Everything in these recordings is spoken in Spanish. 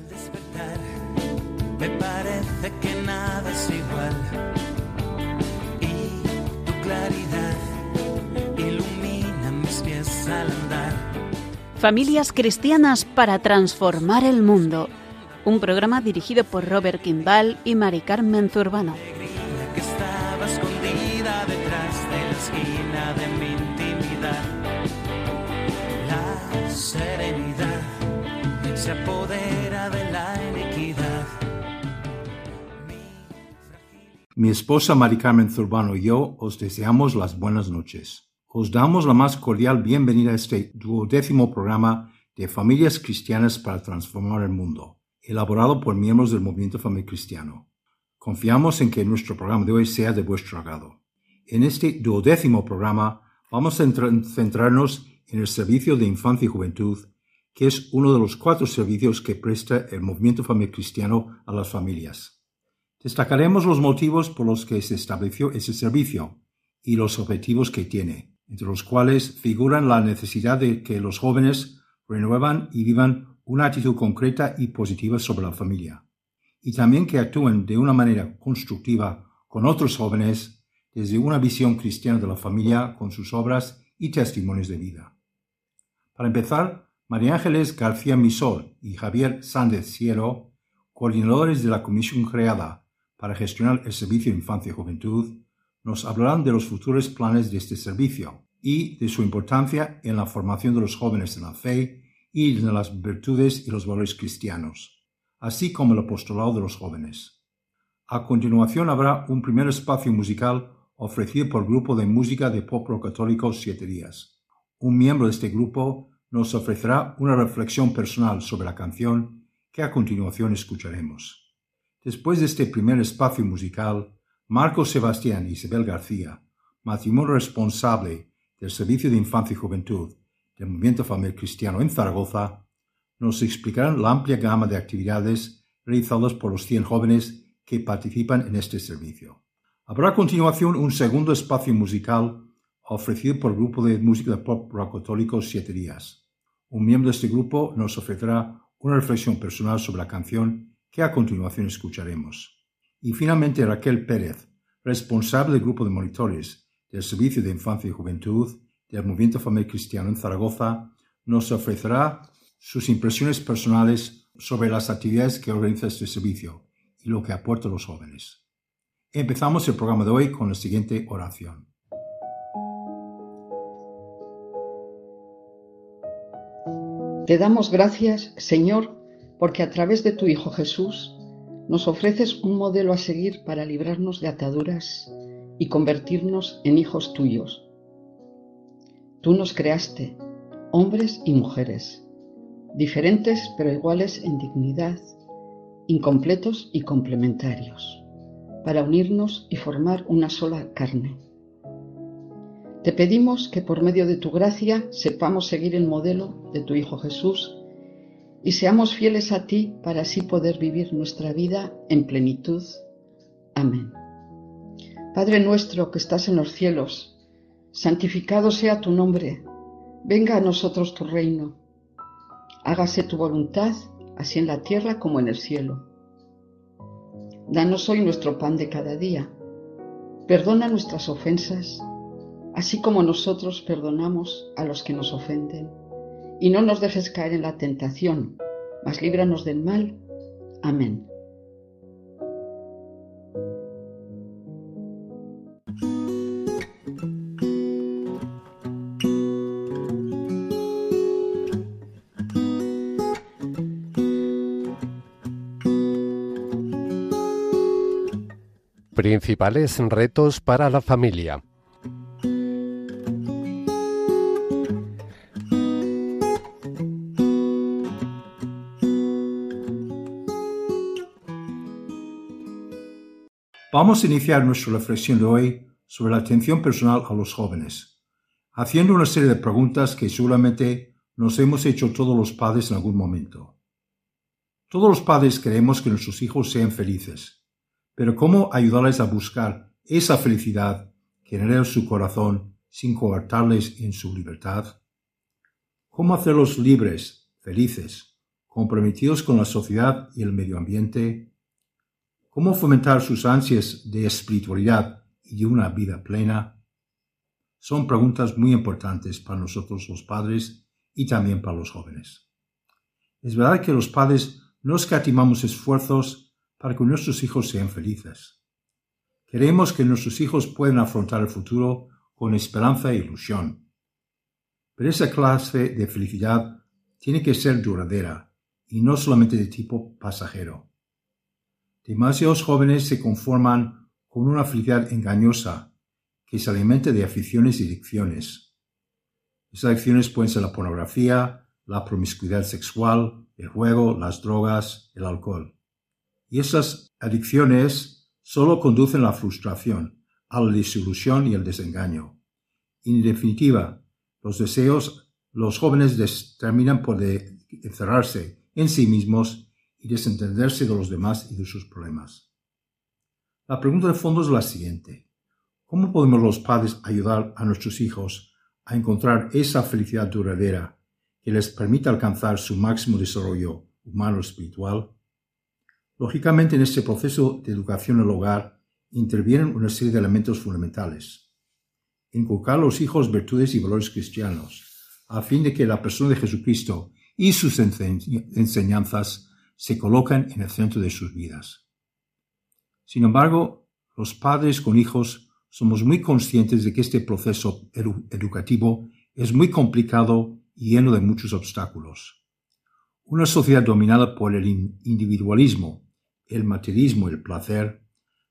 Al despertar, me parece que nada es igual. Y tu claridad ilumina mis pies al andar. Familias cristianas para transformar el mundo. Un programa dirigido por Robert Kimball y Mari Carmen Zurbano. Que estaba escondida detrás de la esquina de mi intimidad. La serenidad se apodera Mi esposa Mari Carmen Zurbano y yo os deseamos las buenas noches. Os damos la más cordial bienvenida a este duodécimo programa de Familias Cristianas para Transformar el Mundo, elaborado por miembros del Movimiento Familia Cristiano. Confiamos en que nuestro programa de hoy sea de vuestro agrado. En este duodécimo programa vamos a centra- centrarnos en el servicio de infancia y juventud, que es uno de los cuatro servicios que presta el Movimiento Familia Cristiano a las familias. Destacaremos los motivos por los que se estableció ese servicio y los objetivos que tiene, entre los cuales figuran la necesidad de que los jóvenes renuevan y vivan una actitud concreta y positiva sobre la familia, y también que actúen de una manera constructiva con otros jóvenes desde una visión cristiana de la familia con sus obras y testimonios de vida. Para empezar, María Ángeles García Misol y Javier Sández Ciero, coordinadores de la comisión creada para gestionar el servicio infancia y juventud, nos hablarán de los futuros planes de este servicio y de su importancia en la formación de los jóvenes en la fe y en las virtudes y los valores cristianos, así como el apostolado de los jóvenes. A continuación habrá un primer espacio musical ofrecido por el grupo de música de pop rock católico Siete Días. Un miembro de este grupo nos ofrecerá una reflexión personal sobre la canción que a continuación escucharemos. Después de este primer espacio musical, Marco Sebastián y Isabel García, matrimonio responsable del Servicio de Infancia y Juventud del Movimiento Familiar Cristiano en Zaragoza, nos explicarán la amplia gama de actividades realizadas por los 100 jóvenes que participan en este servicio. Habrá a continuación un segundo espacio musical ofrecido por el grupo de música de pop rock católico Siete Días. Un miembro de este grupo nos ofrecerá una reflexión personal sobre la canción que a continuación escucharemos. Y finalmente Raquel Pérez, responsable del grupo de monitores del Servicio de Infancia y Juventud del Movimiento Familiar Cristiano en Zaragoza, nos ofrecerá sus impresiones personales sobre las actividades que organiza este servicio y lo que aporta a los jóvenes. Empezamos el programa de hoy con la siguiente oración. Te damos gracias, Señor, porque a través de tu Hijo Jesús nos ofreces un modelo a seguir para librarnos de ataduras y convertirnos en hijos tuyos. Tú nos creaste, hombres y mujeres, diferentes pero iguales en dignidad, incompletos y complementarios, para unirnos y formar una sola carne. Te pedimos que por medio de tu gracia sepamos seguir el modelo de tu Hijo Jesús y seamos fieles a ti para así poder vivir nuestra vida en plenitud. Amén. Padre nuestro que estás en los cielos, santificado sea tu nombre, venga a nosotros tu reino, hágase tu voluntad, así en la tierra como en el cielo. Danos hoy nuestro pan de cada día, perdona nuestras ofensas, así como nosotros perdonamos a los que nos ofenden y no nos dejes caer en la tentación, mas líbranos del mal. Amén. Principales retos para la familia. Vamos a iniciar nuestra reflexión de hoy sobre la atención personal a los jóvenes, haciendo una serie de preguntas que seguramente nos hemos hecho todos los padres en algún momento. Todos los padres queremos que nuestros hijos sean felices, pero ¿cómo ayudarles a buscar esa felicidad que genera su corazón sin coartarles en su libertad? ¿Cómo hacerlos libres, felices, comprometidos con la sociedad y el medio ambiente? ¿Cómo fomentar sus ansias de espiritualidad y de una vida plena? Son preguntas muy importantes para nosotros los padres y también para los jóvenes. Es verdad que los padres no escatimamos esfuerzos para que nuestros hijos sean felices. Queremos que nuestros hijos puedan afrontar el futuro con esperanza e ilusión. Pero esa clase de felicidad tiene que ser duradera y no solamente de tipo pasajero. Demasiados jóvenes se conforman con una felicidad engañosa que se alimenta de aficiones y adicciones. Esas adicciones pueden ser la pornografía, la promiscuidad sexual, el juego, las drogas, el alcohol. Y esas adicciones solo conducen a la frustración, a la desilusión y el desengaño. En definitiva, los deseos, los jóvenes terminan por encerrarse en sí mismos y desentenderse de los demás y de sus problemas. La pregunta de fondo es la siguiente. ¿Cómo podemos los padres ayudar a nuestros hijos a encontrar esa felicidad duradera que les permita alcanzar su máximo desarrollo humano espiritual? Lógicamente, en este proceso de educación en el hogar intervienen una serie de elementos fundamentales. Inculcar a los hijos virtudes y valores cristianos, a fin de que la persona de Jesucristo y sus enseñanzas se coloquen en el centro de sus vidas. Sin embargo, los padres con hijos somos muy conscientes de que este proceso educativo es muy complicado y lleno de muchos obstáculos. Una sociedad dominada por el individualismo, el materialismo y el placer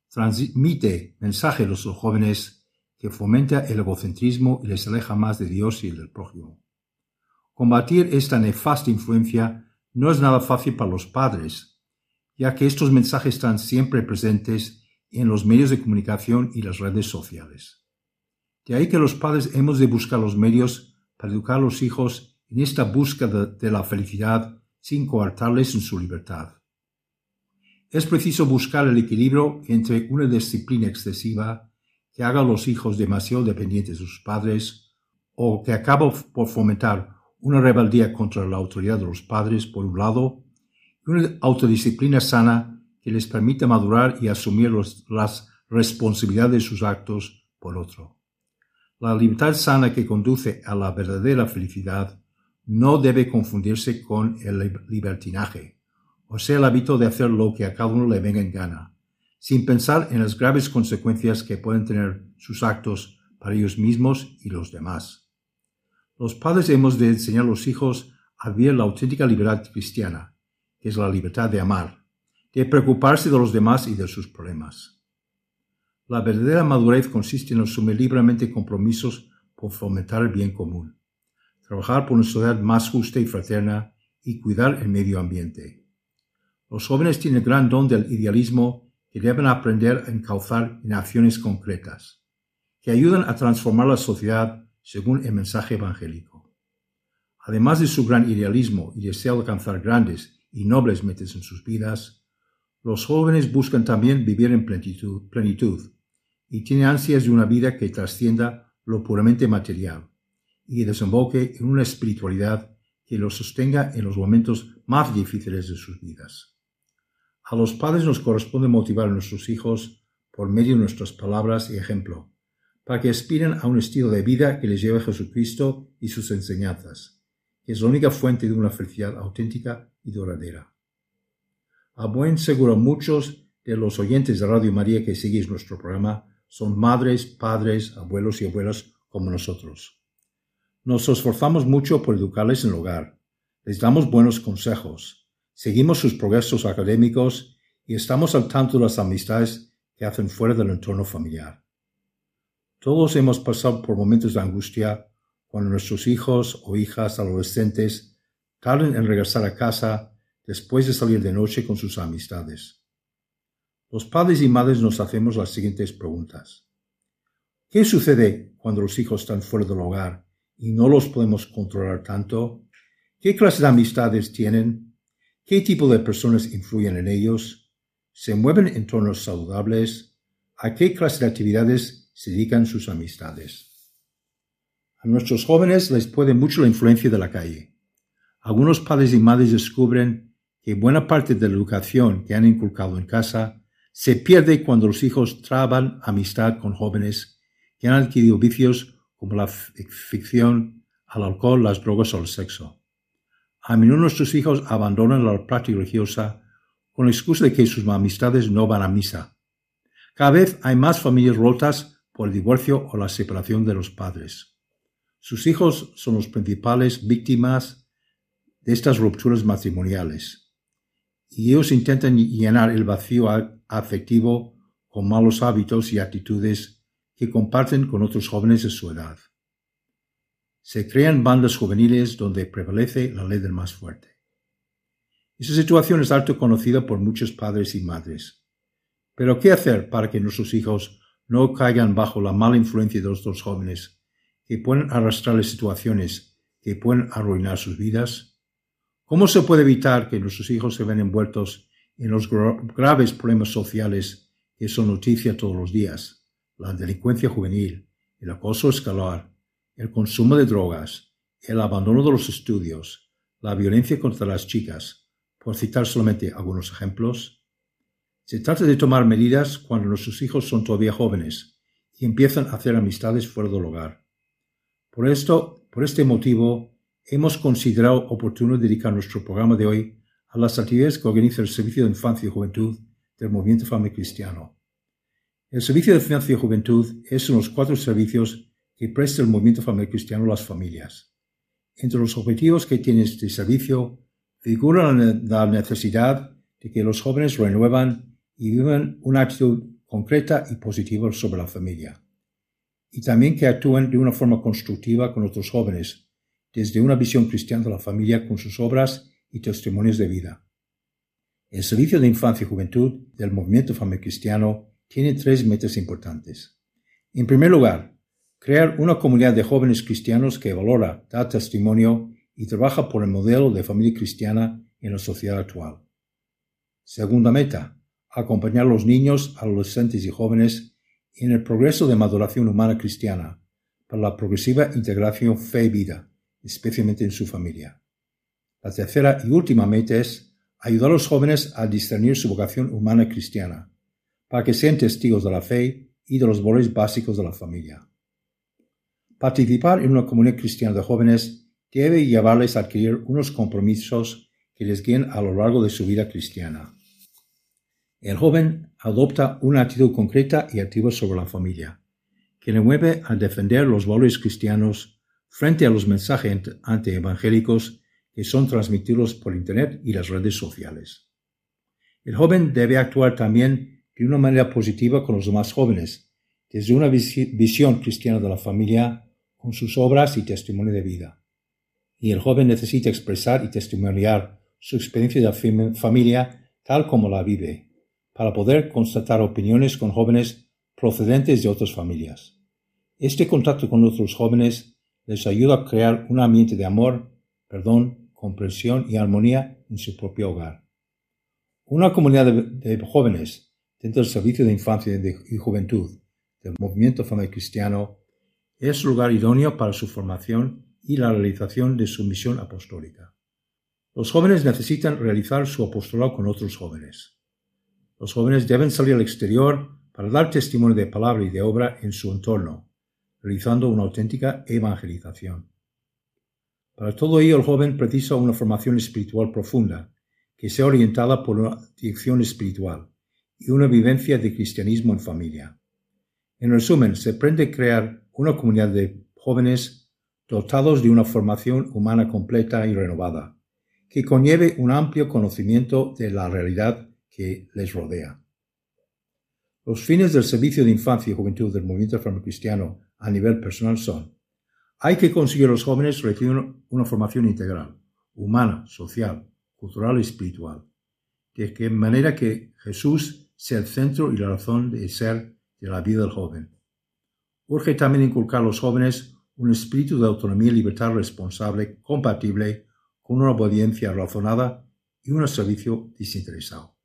transmite mensajes a los jóvenes que fomenta el egocentrismo y les aleja más de Dios y del prójimo. Combatir esta nefasta influencia no es nada fácil para los padres, ya que estos mensajes están siempre presentes en los medios de comunicación y las redes sociales. De ahí que los padres hemos de buscar los medios para educar a los hijos en esta búsqueda de la felicidad sin coartarles en su libertad. Es preciso buscar el equilibrio entre una disciplina excesiva que haga a los hijos demasiado dependientes de sus padres o que acaba por fomentar una rebeldía contra la autoridad de los padres por un lado y una autodisciplina sana que les permita madurar y asumir las responsabilidades de sus actos por otro. La libertad sana que conduce a la verdadera felicidad no debe confundirse con el libertinaje, o sea, el hábito de hacer lo que a cada uno le venga en gana, sin pensar en las graves consecuencias que pueden tener sus actos para ellos mismos y los demás. Los padres hemos de enseñar a los hijos a vivir la auténtica libertad cristiana, que es la libertad de amar, de preocuparse de los demás y de sus problemas. La verdadera madurez consiste en asumir libremente compromisos por fomentar el bien común, trabajar por una sociedad más justa y fraterna y cuidar el medio ambiente. Los jóvenes tienen el gran don del idealismo que deben aprender a encauzar en acciones concretas, que ayudan a transformar la sociedad según el mensaje evangélico. Además de su gran idealismo y deseo de alcanzar grandes y nobles metas en sus vidas, los jóvenes buscan también vivir en plenitud, y tienen ansias de una vida que trascienda lo puramente material y desemboque en una espiritualidad que los sostenga en los momentos más difíciles de sus vidas. A los padres nos corresponde motivar a nuestros hijos por medio de nuestras palabras y ejemplo, para que aspiren a un estilo de vida que les lleve a Jesucristo y sus enseñanzas, que es la única fuente de una felicidad auténtica y duradera. A buen seguro muchos de los oyentes de Radio María que seguís nuestro programa son madres, padres, abuelos y abuelas como nosotros. Nos esforzamos mucho por educarles en el hogar. Les damos buenos consejos. Seguimos sus progresos académicos y estamos al tanto de las amistades que hacen fuera del entorno familiar. Todos hemos pasado por momentos de angustia cuando nuestros hijos o hijas adolescentes tardan en regresar a casa después de salir de noche con sus amistades. Los padres y madres nos hacemos las siguientes preguntas. ¿Qué sucede cuando los hijos están fuera del hogar y no los podemos controlar tanto? ¿Qué clase de amistades tienen? ¿Qué tipo de personas influyen en ellos? ¿Se mueven en entornos saludables? ¿A qué clase de actividades se dedican sus amistades? A nuestros jóvenes les puede mucho la influencia de la calle. algunos padres y madres descubren que buena parte de la educación que han inculcado en casa se pierde cuando los hijos traban amistad con jóvenes que han adquirido vicios como la ficción, al alcohol, las drogas o el sexo. A menudo nuestros hijos abandonan la práctica religiosa con la excusa de que sus amistades no van a misa. Cada vez hay más familias rotas el divorcio o la separación de los padres. Sus hijos son las principales víctimas de estas rupturas matrimoniales y ellos intentan llenar el vacío afectivo con malos hábitos y actitudes que comparten con otros jóvenes de su edad. Se crean bandas juveniles donde prevalece la ley del más fuerte. Esa situación es alto conocida por muchos padres y madres. Pero ¿qué hacer para que nuestros hijos no caigan bajo la mala influencia de otros jóvenes que pueden arrastrarles situaciones que pueden arruinar sus vidas? ¿Cómo se puede evitar que nuestros hijos se vean envueltos en los graves problemas sociales que son noticia todos los días? La delincuencia juvenil, el acoso escolar, el consumo de drogas, el abandono de los estudios, la violencia contra las chicas, por citar solamente algunos ejemplos. Se trata de tomar medidas cuando nuestros hijos son todavía jóvenes y empiezan a hacer amistades fuera del hogar. Por esto, por este motivo, hemos considerado oportuno dedicar nuestro programa de hoy a las actividades que organiza el Servicio de Infancia y Juventud del Movimiento Familia Cristiano. El Servicio de Infancia y Juventud es uno de los cuatro servicios que presta el Movimiento Familia Cristiano a las familias. Entre los objetivos que tiene este servicio figura la necesidad de que los jóvenes renuevan y vivan una actitud concreta y positiva sobre la familia, y también que actúen de una forma constructiva con otros jóvenes, desde una visión cristiana de la familia con sus obras y testimonios de vida. El Servicio de Infancia y Juventud del Movimiento Familia Cristiano tiene tres metas importantes. En primer lugar, crear una comunidad de jóvenes cristianos que valora, da testimonio y trabaja por el modelo de familia cristiana en la sociedad actual. Segunda meta, acompañar a los niños, adolescentes y jóvenes en el progreso de maduración humana cristiana para la progresiva integración fe-vida, especialmente en su familia. La tercera y última meta es ayudar a los jóvenes a discernir su vocación humana cristiana, para que sean testigos de la fe y de los valores básicos de la familia. Participar en una comunidad cristiana de jóvenes debe llevarles a adquirir unos compromisos que les guíen a lo largo de su vida cristiana. El joven adopta una actitud concreta y activa sobre la familia, que le mueve a defender los valores cristianos frente a los mensajes antievangélicos que son transmitidos por Internet y las redes sociales. El joven debe actuar también de una manera positiva con los demás jóvenes, desde una visión cristiana de la familia, con sus obras y testimonio de vida y el joven necesita expresar y testimoniar su experiencia de familia tal como la vive, para poder constatar opiniones con jóvenes procedentes de otras familias. Este contacto con otros jóvenes les ayuda a crear un ambiente de amor, perdón, comprensión y armonía en su propio hogar. Una comunidad de, jóvenes dentro del servicio de infancia y juventud del movimiento familiar cristiano es lugar idóneo para su formación y la realización de su misión apostólica. Los jóvenes necesitan realizar su apostolado con otros jóvenes. Los jóvenes deben salir al exterior para dar testimonio de palabra y de obra en su entorno, realizando una auténtica evangelización. Para todo ello el joven precisa una formación espiritual profunda, que sea orientada por una dirección espiritual y una vivencia de cristianismo en familia. En resumen, se pretende crear una comunidad de jóvenes dotados de una formación humana completa y renovada, que conlleve un amplio conocimiento de la realidad que les rodea. Los fines del servicio de infancia y juventud del movimiento cristiano a nivel personal son hay que conseguir a los jóvenes recibir una formación integral, humana, social, cultural y espiritual, de manera que Jesús sea el centro y la razón de ser de la vida del joven. Urge también inculcar a los jóvenes un espíritu de autonomía y libertad responsable compatible con una obediencia razonada y un servicio desinteresado.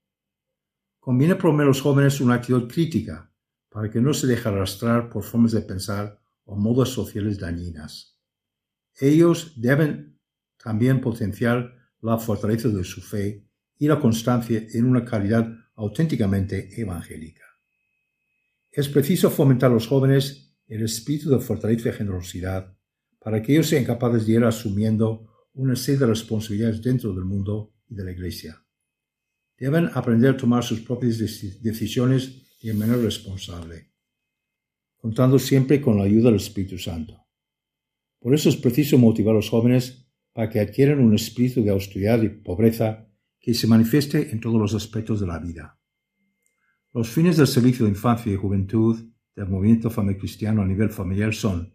Conviene promover a los jóvenes una actitud crítica para que no se dejen arrastrar por formas de pensar o modas sociales dañinas. Ellos deben también potenciar la fortaleza de su fe y la constancia en una calidad auténticamente evangélica. Es preciso fomentar a los jóvenes el espíritu de fortaleza y generosidad para que ellos sean capaces de ir asumiendo una serie de responsabilidades dentro del mundo y de la Iglesia. Deben aprender a tomar sus propias decisiones de manera responsable, contando siempre con la ayuda del Espíritu Santo. Por eso es preciso motivar a los jóvenes para que adquieran un espíritu de austeridad y pobreza que se manifieste en todos los aspectos de la vida. Los fines del servicio de infancia y juventud del movimiento familiar cristiano a nivel familiar son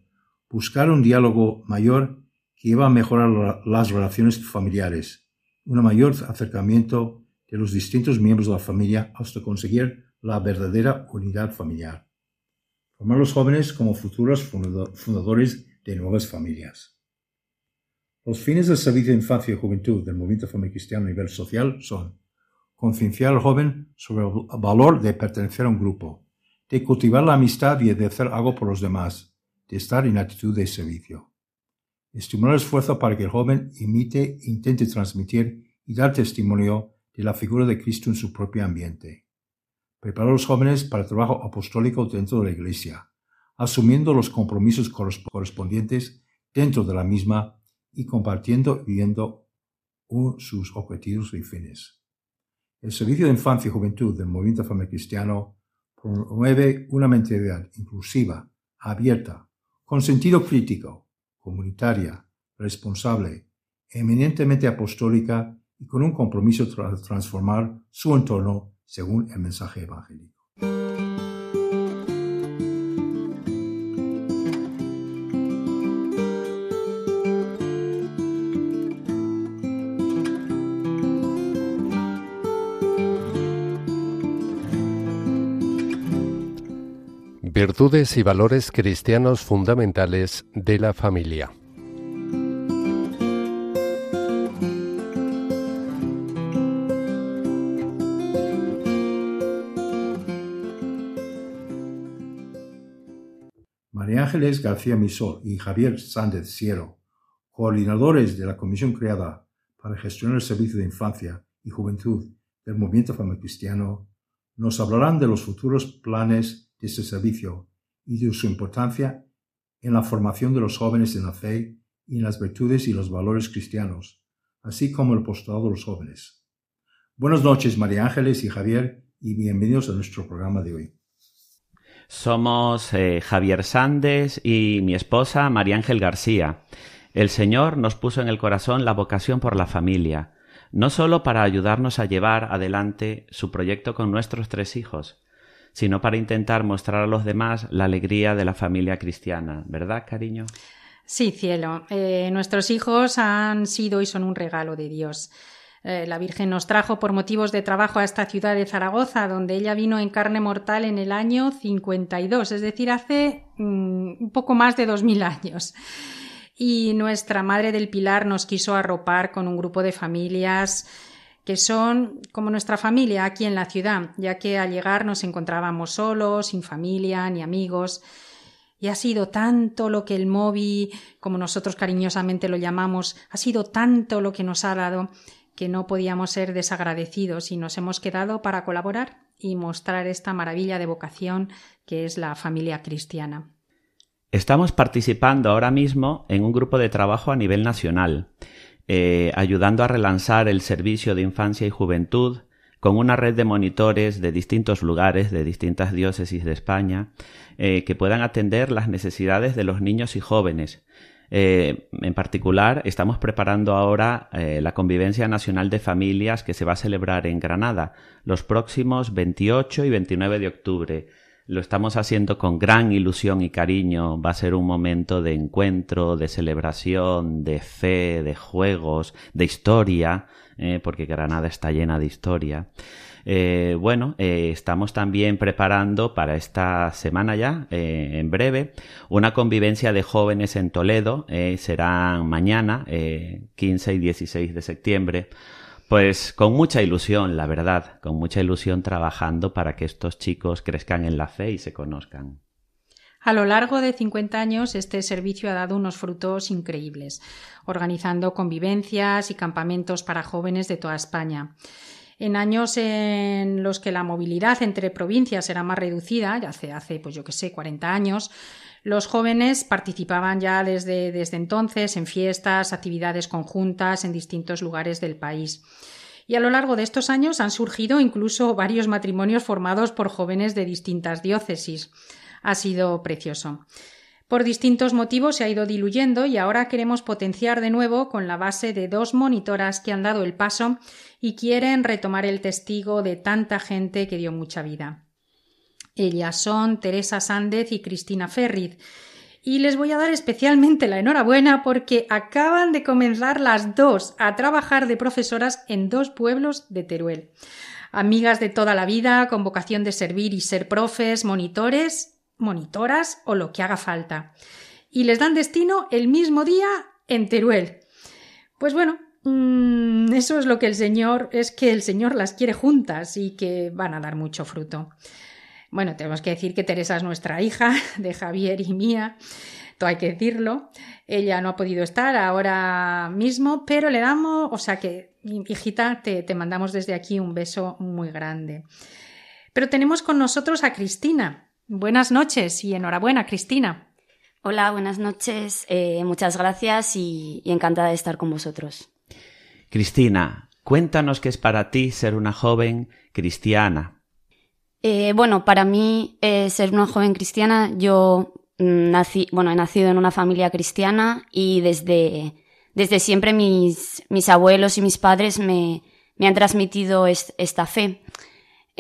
buscar un diálogo mayor que lleva a mejorar las relaciones familiares, un mayor acercamiento de los distintos miembros de la familia hasta conseguir la verdadera unidad familiar. Formar a los jóvenes como futuros fundadores de nuevas familias. Los fines del servicio de infancia y juventud del movimiento familiar cristiano a nivel social son concienciar al joven sobre el valor de pertenecer a un grupo, de cultivar la amistad y de hacer algo por los demás, de estar en actitud de servicio. Estimular el esfuerzo para que el joven imite, intente transmitir y dar testimonio de la figura de Cristo en su propio ambiente. Preparar a los jóvenes para el trabajo apostólico dentro de la Iglesia, asumiendo los compromisos correspondientes dentro de la misma y compartiendo y viendo sus objetivos y fines. El Servicio de Infancia y Juventud del Movimiento Familiar Cristiano promueve una mentalidad inclusiva, abierta, con sentido crítico, comunitaria, responsable, eminentemente apostólica y con un compromiso de transformar su entorno según el mensaje evangélico. Virtudes y valores cristianos fundamentales de la familia. Ángeles García Misó y Javier Sández Ciero, coordinadores de la comisión creada para gestionar el servicio de infancia y juventud del movimiento cristiano, nos hablarán de los futuros planes de este servicio y de su importancia en la formación de los jóvenes en la fe y en las virtudes y los valores cristianos, así como el postulado de los jóvenes. Buenas noches, María Ángeles y Javier, y bienvenidos a nuestro programa de hoy. Somos eh, Javier Sández y mi esposa María Ángel García. El Señor nos puso en el corazón la vocación por la familia, no solo para ayudarnos a llevar adelante su proyecto con nuestros tres hijos, sino para intentar mostrar a los demás la alegría de la familia cristiana, ¿verdad, cariño? Sí, cielo. Eh, nuestros hijos han sido y son un regalo de Dios. Eh, la Virgen nos trajo por motivos de trabajo a esta ciudad de Zaragoza, donde ella vino en carne mortal en el año 52, es decir, hace mm, un poco más de dos mil años. Y nuestra Madre del Pilar nos quiso arropar con un grupo de familias que son como nuestra familia aquí en la ciudad, ya que al llegar nos encontrábamos solos, sin familia ni amigos. Y ha sido tanto lo que el móvil, como nosotros cariñosamente lo llamamos, ha sido tanto lo que nos ha dado que no podíamos ser desagradecidos y nos hemos quedado para colaborar y mostrar esta maravilla de vocación que es la familia cristiana. Estamos participando ahora mismo en un grupo de trabajo a nivel nacional, eh, ayudando a relanzar el servicio de infancia y juventud con una red de monitores de distintos lugares, de distintas diócesis de España, eh, que puedan atender las necesidades de los niños y jóvenes, eh, en particular, estamos preparando ahora eh, la Convivencia Nacional de Familias que se va a celebrar en Granada los próximos 28 y 29 de octubre. Lo estamos haciendo con gran ilusión y cariño. Va a ser un momento de encuentro, de celebración, de fe, de juegos, de historia, eh, porque Granada está llena de historia. Eh, bueno, eh, estamos también preparando para esta semana ya, en breve, una convivencia de jóvenes en Toledo. será mañana, 15 y 16 de septiembre. Pues con mucha ilusión, la verdad, con mucha ilusión trabajando para que estos chicos crezcan en la fe y se conozcan. A lo largo de 50 años, este servicio ha dado unos frutos increíbles, organizando convivencias y campamentos para jóvenes de toda España. En años en los que la movilidad entre provincias era más reducida, ya hace, hace pues yo que sé, 40 años, los jóvenes participaban ya desde, desde entonces en fiestas, actividades conjuntas en distintos lugares del país. Y a lo largo de estos años han surgido incluso varios matrimonios formados por jóvenes de distintas diócesis. Ha sido precioso. Por distintos motivos se ha ido diluyendo y ahora queremos potenciar de nuevo con la base de dos monitoras que han dado el paso y quieren retomar el testigo de tanta gente que dio mucha vida. Ellas son Teresa Sández y Cristina Ferriz. Y les voy a dar especialmente la enhorabuena porque acaban de comenzar las dos a trabajar de profesoras en dos pueblos de Teruel. Amigas de toda la vida, con vocación de servir y ser profes, monitores, monitoras o lo que haga falta. Y les dan destino el mismo día en Teruel. Pues bueno, mm, eso es lo que el Señor, es que el Señor las quiere juntas y que van a dar mucho fruto. Bueno, tenemos que decir que Teresa es nuestra hija, de Javier y mía, todo hay que decirlo. Ella no ha podido estar ahora mismo, pero le damos, o sea que, hijita, te, te mandamos desde aquí un beso muy grande. Pero tenemos con nosotros a Cristina. Buenas noches y enhorabuena, Cristina. Hola, buenas noches. Eh, muchas gracias y, y encantada de estar con vosotros. Cristina, cuéntanos qué es para ti ser una joven cristiana, eh, bueno, para mí, eh, ser una joven cristiana, yo mm, nací, bueno, he nacido en una familia cristiana y desde, desde siempre mis, mis abuelos y mis padres me, me han transmitido esta fe.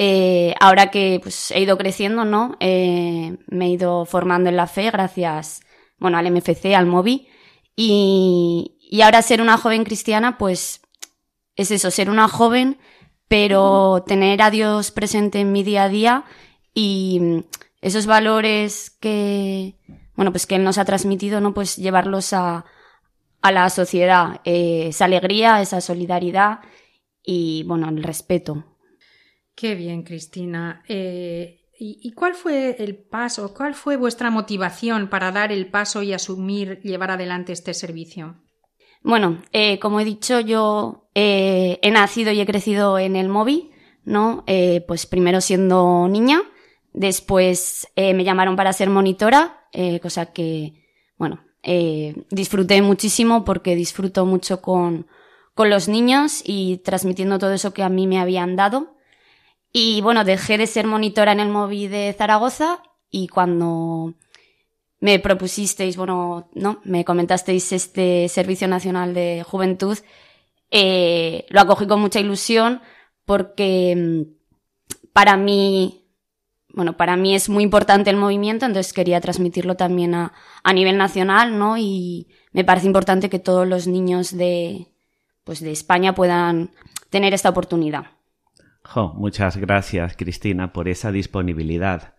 Eh, ahora que pues, he ido creciendo, ¿no? Eh, me he ido formando en la fe gracias, bueno, al MFC, al MOVI. Y, y ahora ser una joven cristiana, pues es eso, ser una joven pero tener a Dios presente en mi día a día y mm, esos valores que, bueno, pues que Él nos ha transmitido, ¿no? Pues llevarlos a, a la sociedad, eh, esa alegría, esa solidaridad y, bueno, el respeto. Qué bien, Cristina. Eh, ¿y, ¿Y cuál fue el paso, cuál fue vuestra motivación para dar el paso y asumir, llevar adelante este servicio? Bueno, eh, como he dicho, yo eh, he nacido y he crecido en el móvil, ¿no? Pues primero siendo niña, después me llamaron para ser monitora, cosa que, bueno, disfruté muchísimo porque disfruto mucho con, con los niños y transmitiendo todo eso que a mí me habían dado. Y bueno, dejé de ser monitora en el móvil de Zaragoza y cuando me propusisteis, bueno, no, me comentasteis este Servicio Nacional de Juventud, eh, lo acogí con mucha ilusión porque mm, para mí, bueno, para mí es muy importante el movimiento, entonces quería transmitirlo también a, a nivel nacional, ¿no? Y me parece importante que todos los niños de, pues de España puedan tener esta oportunidad. Muchas gracias, Cristina, por esa disponibilidad.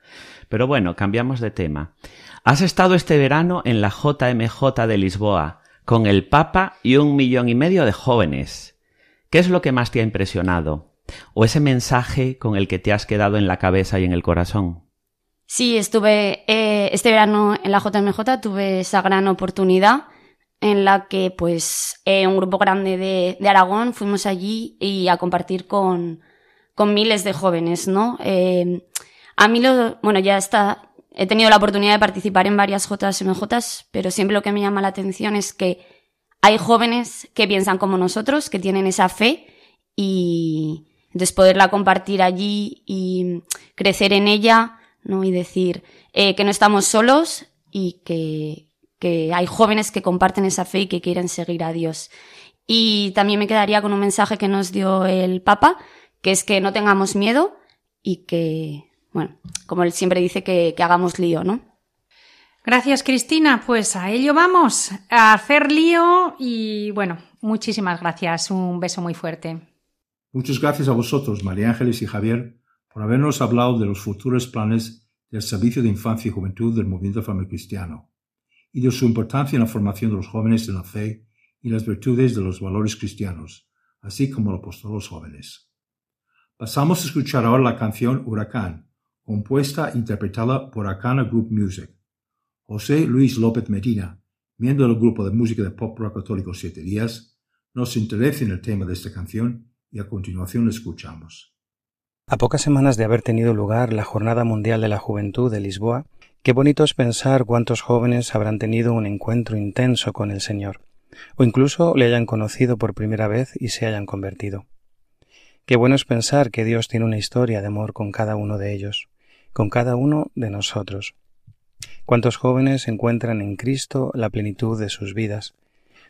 Pero bueno, cambiamos de tema. Has estado este verano en la JMJ de Lisboa, con el Papa y un millón y medio de jóvenes. ¿Qué es lo que más te ha impresionado? ¿O ese mensaje con el que te has quedado en la cabeza y en el corazón? Sí, estuve eh, este verano en la JMJ, tuve esa gran oportunidad en la que pues eh, un grupo grande de, de, Aragón fuimos allí y a compartir con, con miles de jóvenes, ¿no? Eh, a mí lo, bueno, ya está, he tenido la oportunidad de participar en varias JMJs, pero siempre lo que me llama la atención es que hay jóvenes que piensan como nosotros, que tienen esa fe y entonces poderla compartir allí y crecer en ella, ¿no? Y decir eh, que no estamos solos y que, que hay jóvenes que comparten esa fe y que quieren seguir a Dios. Y también me quedaría con un mensaje que nos dio el Papa, que es que no tengamos miedo y que bueno, como él siempre dice que, que hagamos lío, ¿no? Gracias, Cristina. Pues a ello vamos, a hacer lío y bueno, muchísimas gracias. Un beso muy fuerte. Muchas gracias a vosotros, María Ángeles y Javier, por habernos hablado de los futuros planes del Servicio de Infancia y Juventud del Movimiento Familiar Cristiano y de su importancia en la formación de los jóvenes en la fe y las virtudes de los valores cristianos, así como el apóstol de los jóvenes. Pasamos a escuchar ahora la canción Huracán, compuesta e interpretada por Akana Group Music. José Luis López Medina, miembro del grupo de música de pop rock católico Siete Días, nos interesa en el tema de esta canción y a continuación lo escuchamos. A pocas semanas de haber tenido lugar la Jornada Mundial de la Juventud de Lisboa, qué bonito es pensar cuántos jóvenes habrán tenido un encuentro intenso con el Señor, o incluso le hayan conocido por primera vez y se hayan convertido. Qué bueno es pensar que Dios tiene una historia de amor con cada uno de ellos, con cada uno de nosotros. Cuántos jóvenes encuentran en Cristo la plenitud de sus vidas.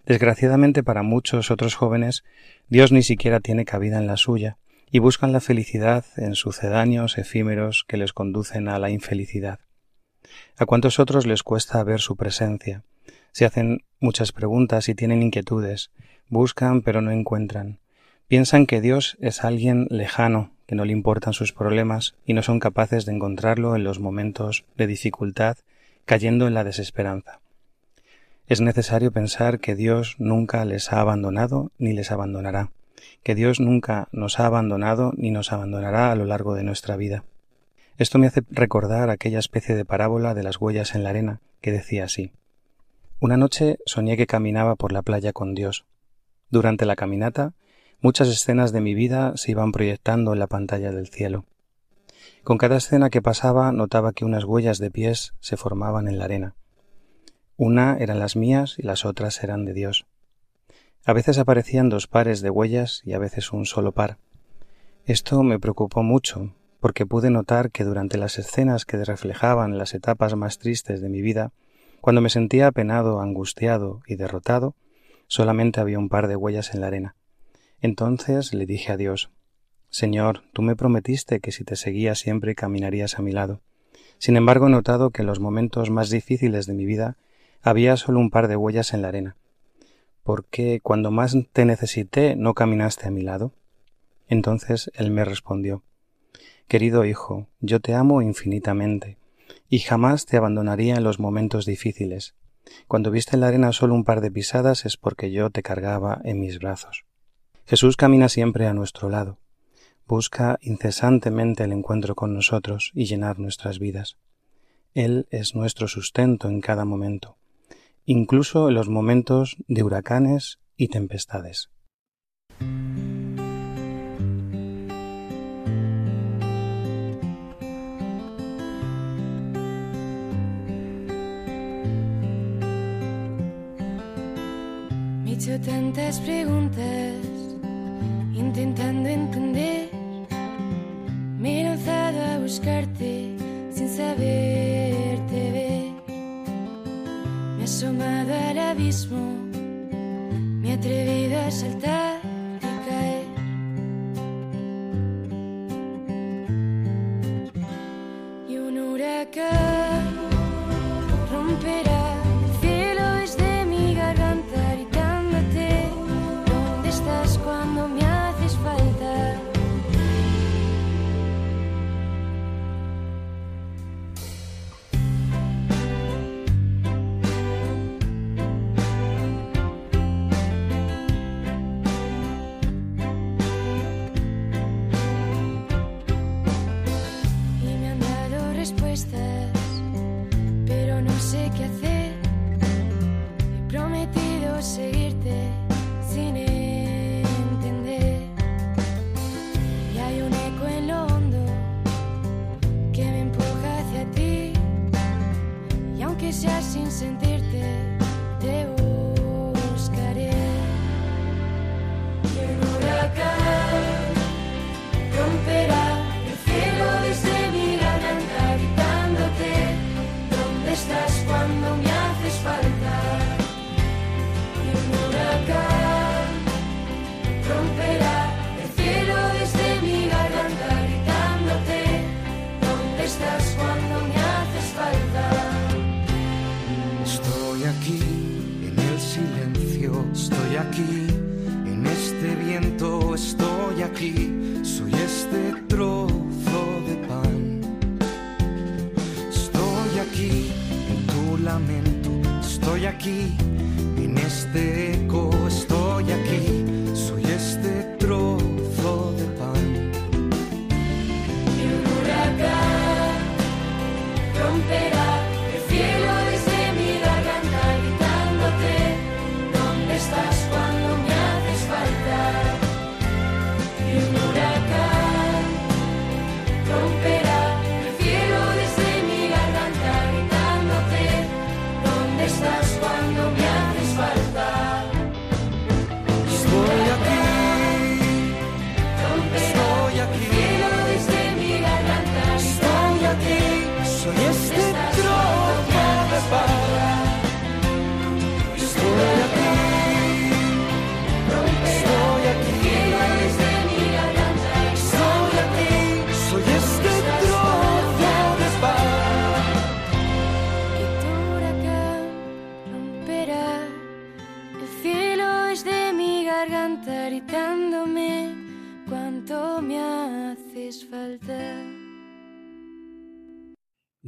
Desgraciadamente para muchos otros jóvenes, Dios ni siquiera tiene cabida en la suya, y buscan la felicidad en sucedáneos efímeros que les conducen a la infelicidad. A cuántos otros les cuesta ver su presencia, se hacen muchas preguntas y tienen inquietudes, buscan pero no encuentran. Piensan que Dios es alguien lejano, que no le importan sus problemas y no son capaces de encontrarlo en los momentos de dificultad, cayendo en la desesperanza. Es necesario pensar que Dios nunca les ha abandonado ni les abandonará que Dios nunca nos ha abandonado ni nos abandonará a lo largo de nuestra vida. Esto me hace recordar aquella especie de parábola de las huellas en la arena, que decía así. Una noche soñé que caminaba por la playa con Dios. Durante la caminata, muchas escenas de mi vida se iban proyectando en la pantalla del cielo. Con cada escena que pasaba notaba que unas huellas de pies se formaban en la arena. Una eran las mías y las otras eran de Dios. A veces aparecían dos pares de huellas y a veces un solo par. Esto me preocupó mucho, porque pude notar que durante las escenas que reflejaban las etapas más tristes de mi vida, cuando me sentía apenado, angustiado y derrotado, solamente había un par de huellas en la arena. Entonces le dije a Dios Señor, tú me prometiste que si te seguía siempre caminarías a mi lado. Sin embargo, he notado que en los momentos más difíciles de mi vida había solo un par de huellas en la arena, ¿por qué cuando más te necesité no caminaste a mi lado? Entonces él me respondió Querido hijo, yo te amo infinitamente, y jamás te abandonaría en los momentos difíciles. Cuando viste en la arena solo un par de pisadas es porque yo te cargaba en mis brazos. Jesús camina siempre a nuestro lado, busca incesantemente el encuentro con nosotros y llenar nuestras vidas. Él es nuestro sustento en cada momento incluso en los momentos de huracanes y tempestades. Me he tantas preguntas, intentando entender. Me he lanzado a buscarte sin saberte ver asomado al abismo, me he atrevido a saltar y caer. Y un huracán romperá.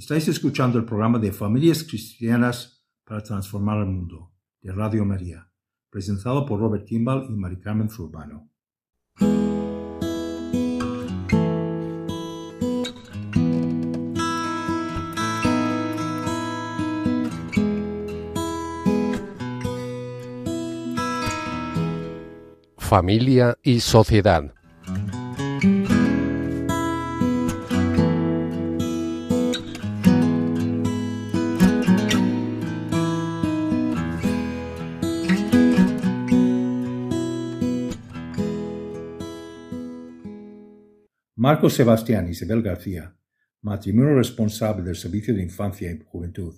Estáis escuchando el programa de Familias Cristianas para Transformar el Mundo de Radio María, presentado por Robert Kimball y Mari Carmen Zurbano. Familia y sociedad. Marcos Sebastián y Isabel García, matrimonio responsable del Servicio de Infancia y Juventud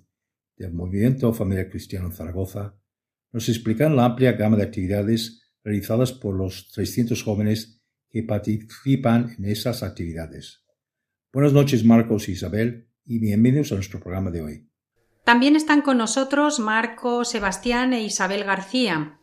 del Movimiento Familiar Cristiano Zaragoza, nos explican la amplia gama de actividades realizadas por los 300 jóvenes que participan en esas actividades. Buenas noches Marcos y Isabel y bienvenidos a nuestro programa de hoy. También están con nosotros Marco, Sebastián e Isabel García,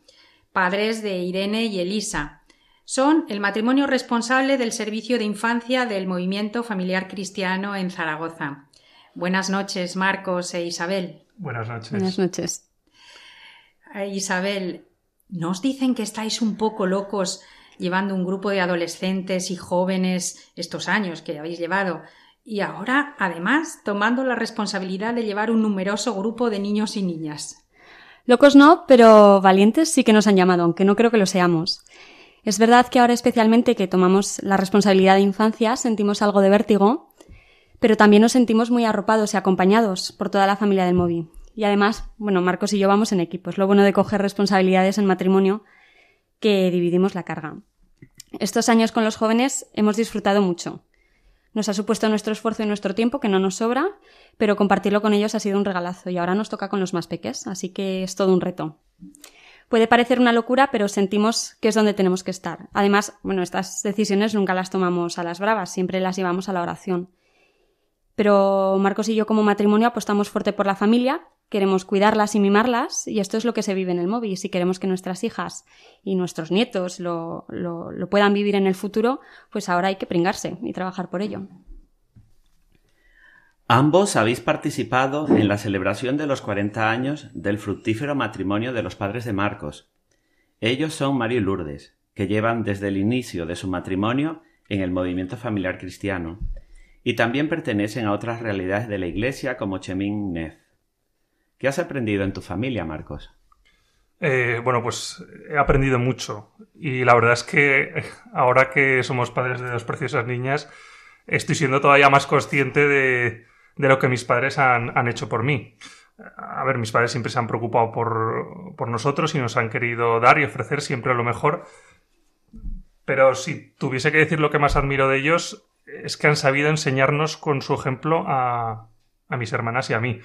padres de Irene y Elisa. Son el matrimonio responsable del servicio de infancia del Movimiento Familiar Cristiano en Zaragoza. Buenas noches, Marcos e Isabel. Buenas noches. Buenas noches. Eh, Isabel, ¿nos dicen que estáis un poco locos llevando un grupo de adolescentes y jóvenes estos años que habéis llevado? Y ahora, además, tomando la responsabilidad de llevar un numeroso grupo de niños y niñas. Locos no, pero valientes sí que nos han llamado, aunque no creo que lo seamos. Es verdad que ahora especialmente que tomamos la responsabilidad de infancia sentimos algo de vértigo, pero también nos sentimos muy arropados y acompañados por toda la familia del Movi. Y además, bueno, Marcos y yo vamos en equipo. Es lo bueno de coger responsabilidades en matrimonio que dividimos la carga. Estos años con los jóvenes hemos disfrutado mucho. Nos ha supuesto nuestro esfuerzo y nuestro tiempo, que no nos sobra, pero compartirlo con ellos ha sido un regalazo y ahora nos toca con los más peques, así que es todo un reto. Puede parecer una locura, pero sentimos que es donde tenemos que estar. Además, bueno, estas decisiones nunca las tomamos a las bravas, siempre las llevamos a la oración. Pero Marcos y yo como matrimonio apostamos fuerte por la familia, queremos cuidarlas y mimarlas, y esto es lo que se vive en el móvil. Si queremos que nuestras hijas y nuestros nietos lo, lo, lo puedan vivir en el futuro, pues ahora hay que pringarse y trabajar por ello. Ambos habéis participado en la celebración de los 40 años del fructífero matrimonio de los padres de Marcos. Ellos son Mario y Lourdes, que llevan desde el inicio de su matrimonio en el movimiento familiar cristiano, y también pertenecen a otras realidades de la Iglesia como Chemin Nef. ¿Qué has aprendido en tu familia, Marcos? Eh, bueno, pues he aprendido mucho y la verdad es que ahora que somos padres de dos preciosas niñas, estoy siendo todavía más consciente de, de lo que mis padres han, han, hecho por mí. A ver, mis padres siempre se han preocupado por, por, nosotros y nos han querido dar y ofrecer siempre lo mejor. Pero si tuviese que decir lo que más admiro de ellos, es que han sabido enseñarnos con su ejemplo a, a mis hermanas y a mí.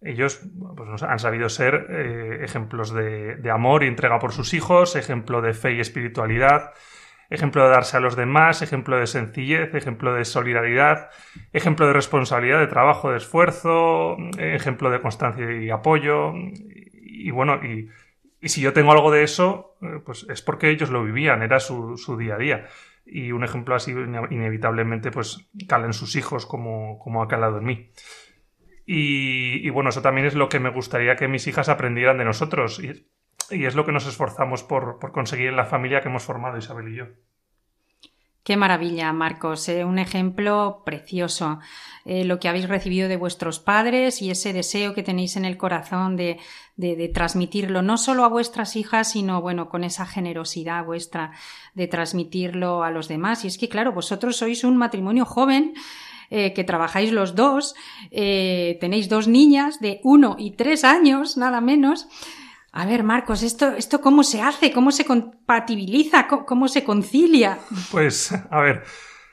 Ellos pues, han sabido ser eh, ejemplos de, de amor y entrega por sus hijos, ejemplo de fe y espiritualidad, ejemplo de darse a los demás, ejemplo de sencillez, ejemplo de solidaridad, ejemplo de responsabilidad, de trabajo, de esfuerzo, ejemplo de constancia y apoyo. Y, bueno, y, si yo tengo algo de eso, pues es porque ellos lo vivían, era su, su día a día. Y un ejemplo así inevitablemente pues cala en sus hijos como, como ha calado en mí. Y, bueno, eso también es lo que me gustaría que mis hijas aprendieran de nosotros. Y es lo que nos esforzamos por, por, conseguir en la familia que hemos formado Isabel y yo. Qué maravilla, Marcos. Eh, un ejemplo precioso. Eh, lo que habéis recibido de vuestros padres y ese deseo que tenéis en el corazón de, de, transmitirlo no solo a vuestras hijas, sino bueno, con esa generosidad vuestra de transmitirlo a los demás. Y es que, claro, vosotros sois un matrimonio joven. Eh, que trabajáis los dos, tenéis dos niñas de uno y tres años, nada menos. A ver, Marcos, ¿esto, ¿esto cómo se hace? ¿Cómo se compatibiliza? ¿Cómo, cómo se concilia? Pues, a ver,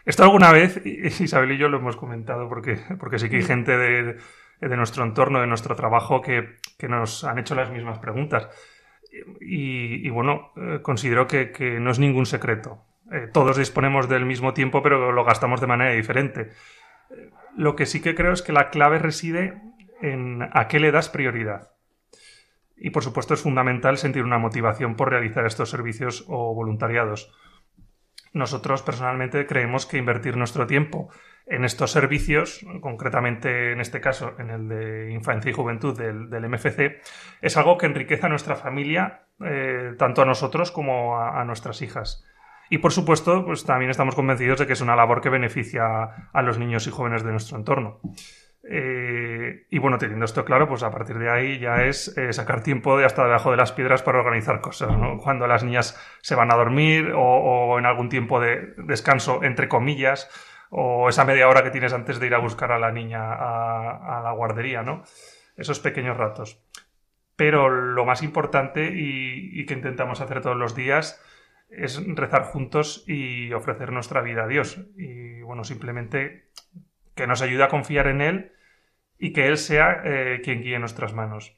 esto alguna vez Isabel y yo lo hemos comentado porque, porque sí que hay gente de, de nuestro entorno, de nuestro trabajo, que, que, nos han hecho las mismas preguntas. Y, y bueno, eh, considero que, que, no es ningún secreto. Eh, todos disponemos del mismo tiempo, pero lo gastamos de manera diferente. Lo que sí que creo es que la clave reside en a qué le das prioridad. Y por supuesto es fundamental sentir una motivación por realizar estos servicios o voluntariados. nosotros personalmente creemos que invertir nuestro tiempo en estos servicios, concretamente en este caso en el de infancia y juventud del, MFC, es algo que enriquece a nuestra familia, eh, tanto a nosotros como a, nuestras hijas. Y por supuesto, pues también estamos convencidos de que es una labor que beneficia a los niños y jóvenes de nuestro entorno. Eh, y bueno, teniendo esto claro, pues a partir de ahí ya es eh, sacar tiempo de hasta debajo de las piedras para organizar cosas, ¿no? Cuando las niñas se van a dormir o, en algún tiempo de descanso, entre comillas, o esa media hora que tienes antes de ir a buscar a la niña a, la guardería, ¿no? Esos pequeños ratos. Pero lo más importante y que intentamos hacer todos los días es rezar juntos y ofrecer nuestra vida a Dios. Y bueno, simplemente que nos ayude a confiar en Él y que Él sea eh, quien guíe nuestras manos.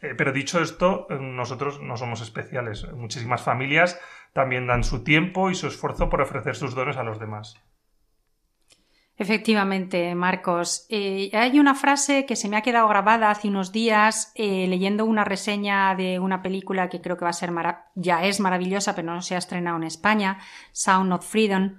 Eh, pero dicho esto, nosotros no somos especiales. Muchísimas familias también dan su tiempo y su esfuerzo por ofrecer sus dones a los demás. Efectivamente, Marcos. Eh, hay una frase que se me ha quedado grabada hace unos días leyendo una reseña de una película que creo que va a ser ya es maravillosa, pero no se ha estrenado en España, Sound of Freedom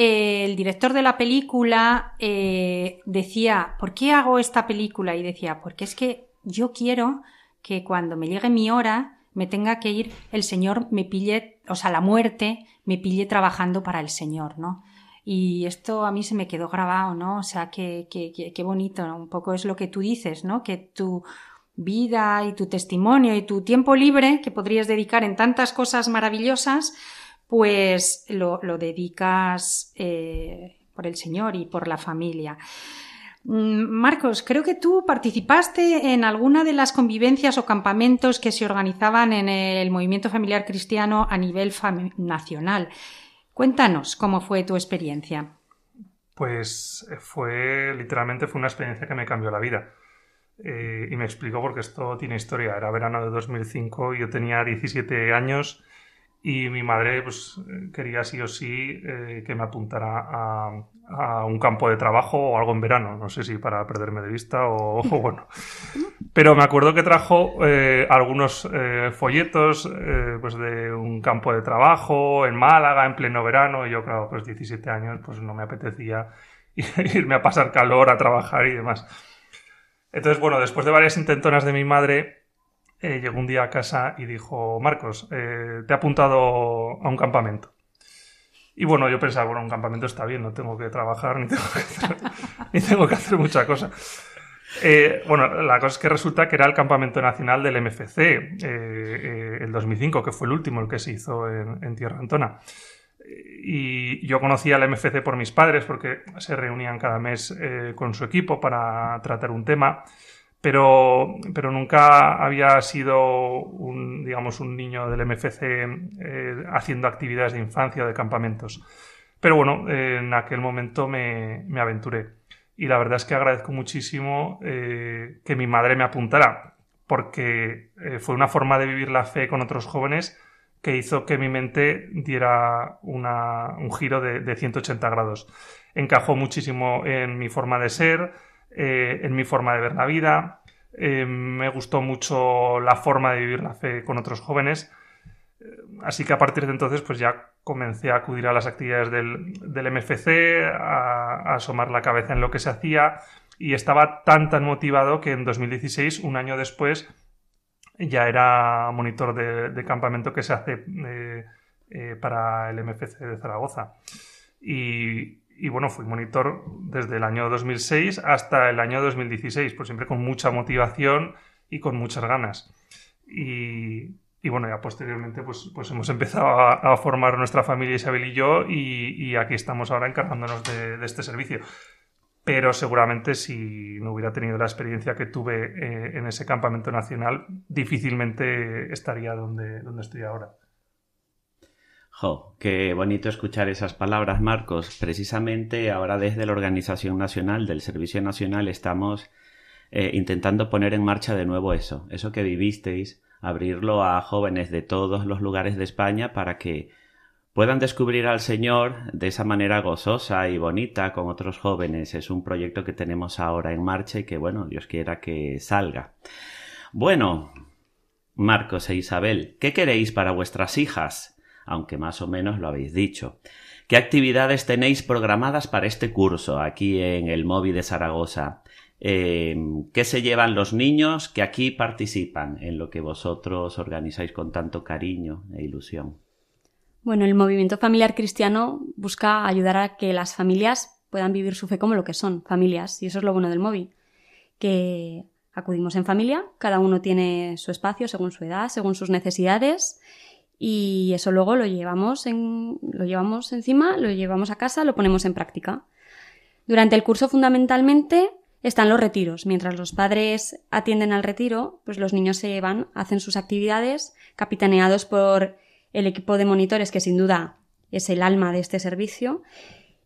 el director de la película eh, decía, ¿por qué hago esta película? Y decía, porque es que yo quiero que cuando me llegue mi hora me tenga que ir, el Señor me pille, o sea, la muerte me pille trabajando para el Señor, ¿no? Y esto a mí se me quedó grabado, ¿no? O sea, qué, qué, bonito, un poco es lo que tú dices, ¿no? Que tu vida y tu testimonio y tu tiempo libre que podrías dedicar en tantas cosas maravillosas, pues lo, dedicas eh, por el Señor y por la familia. Mm, Marcos, creo que tú participaste en alguna de las convivencias o campamentos que se organizaban en el movimiento familiar cristiano a nivel nacional. Cuéntanos cómo fue tu experiencia. Pues fue, literalmente, fue una experiencia que me cambió la vida. Eh, y me explico porque esto tiene historia. Era verano de 2005, yo tenía 17 años y mi madre pues quería sí o sí eh, que me apuntara a, un campo de trabajo o algo en verano, no sé si para perderme de vista o, bueno. Pero me acuerdo que trajo eh, algunos eh, folletos pues de un campo de trabajo en Málaga en pleno verano y yo claro, pues 17 años pues no me apetecía irme a pasar calor, a trabajar y demás. Entonces, bueno, después de varias intentonas de mi madre, eh, llegó un día a casa y dijo, Marcos, eh, te he apuntado a un campamento. Y bueno, yo pensaba, bueno, un campamento está bien, no tengo que trabajar ni tengo que hacer, ni tengo que hacer mucha cosa. Eh, bueno, la cosa es que resulta que era el campamento nacional del MFC, el 2005, que fue el último, el que se hizo en, Tierra Antona. Y yo conocía al MFC por mis padres porque se reunían cada mes con su equipo para tratar un tema pero, pero nunca había sido un, digamos, un niño del MFC eh, haciendo actividades de infancia o de campamentos. Pero bueno, en aquel momento me, me, aventuré. Y la verdad es que agradezco muchísimo eh, que mi madre me apuntara, porque eh, fue una forma de vivir la fe con otros jóvenes que hizo que mi mente diera una, un giro de, de 180 grados. Encajó muchísimo en mi forma de ser, eh, en mi forma de ver la vida. Eh, me gustó mucho la forma de vivir la fe con otros jóvenes. Eh, así que a partir de entonces, pues ya comencé a acudir a las actividades del, MFC, a, asomar la cabeza en lo que se hacía y estaba tan tan motivado que en 2016, un año después, ya era monitor de, campamento que se hace para el MFC de Zaragoza. Y, y bueno, fui monitor desde el año 2006 hasta el año 2016, pues siempre con mucha motivación y con muchas ganas. Y, bueno, ya posteriormente pues, pues hemos empezado a, formar nuestra familia Isabel y yo y, aquí estamos ahora encargándonos de, este servicio. Pero seguramente si no hubiera tenido la experiencia que tuve eh, en ese campamento nacional, difícilmente estaría donde, donde estoy ahora. Jo, qué bonito escuchar esas palabras, Marcos. Precisamente ahora desde la Organización Nacional del Servicio Nacional estamos eh, intentando poner en marcha de nuevo eso, eso que vivisteis, abrirlo a jóvenes de todos los lugares de España para que puedan descubrir al Señor de esa manera gozosa y bonita con otros jóvenes. Es un proyecto que tenemos ahora en marcha y que, bueno, Dios quiera que salga. Bueno, Marcos e Isabel, ¿qué queréis para vuestras hijas? Aunque más o menos lo habéis dicho. ¿Qué actividades tenéis programadas para este curso aquí en el móvil de Zaragoza? Eh, ¿Qué se llevan los niños que aquí participan en lo que vosotros organizáis con tanto cariño e ilusión? Bueno, el movimiento familiar cristiano busca ayudar a que las familias puedan vivir su fe como lo que son, familias, y eso es lo bueno del móvil, que acudimos en familia, cada uno tiene su espacio según su edad, según sus necesidades, y eso luego lo llevamos, en, lo llevamos encima, lo llevamos a casa, lo ponemos en práctica. Durante el curso fundamentalmente están los retiros. Mientras los padres atienden al retiro, pues los niños se van, hacen sus actividades, capitaneados por el equipo de monitores que sin duda es el alma de este servicio.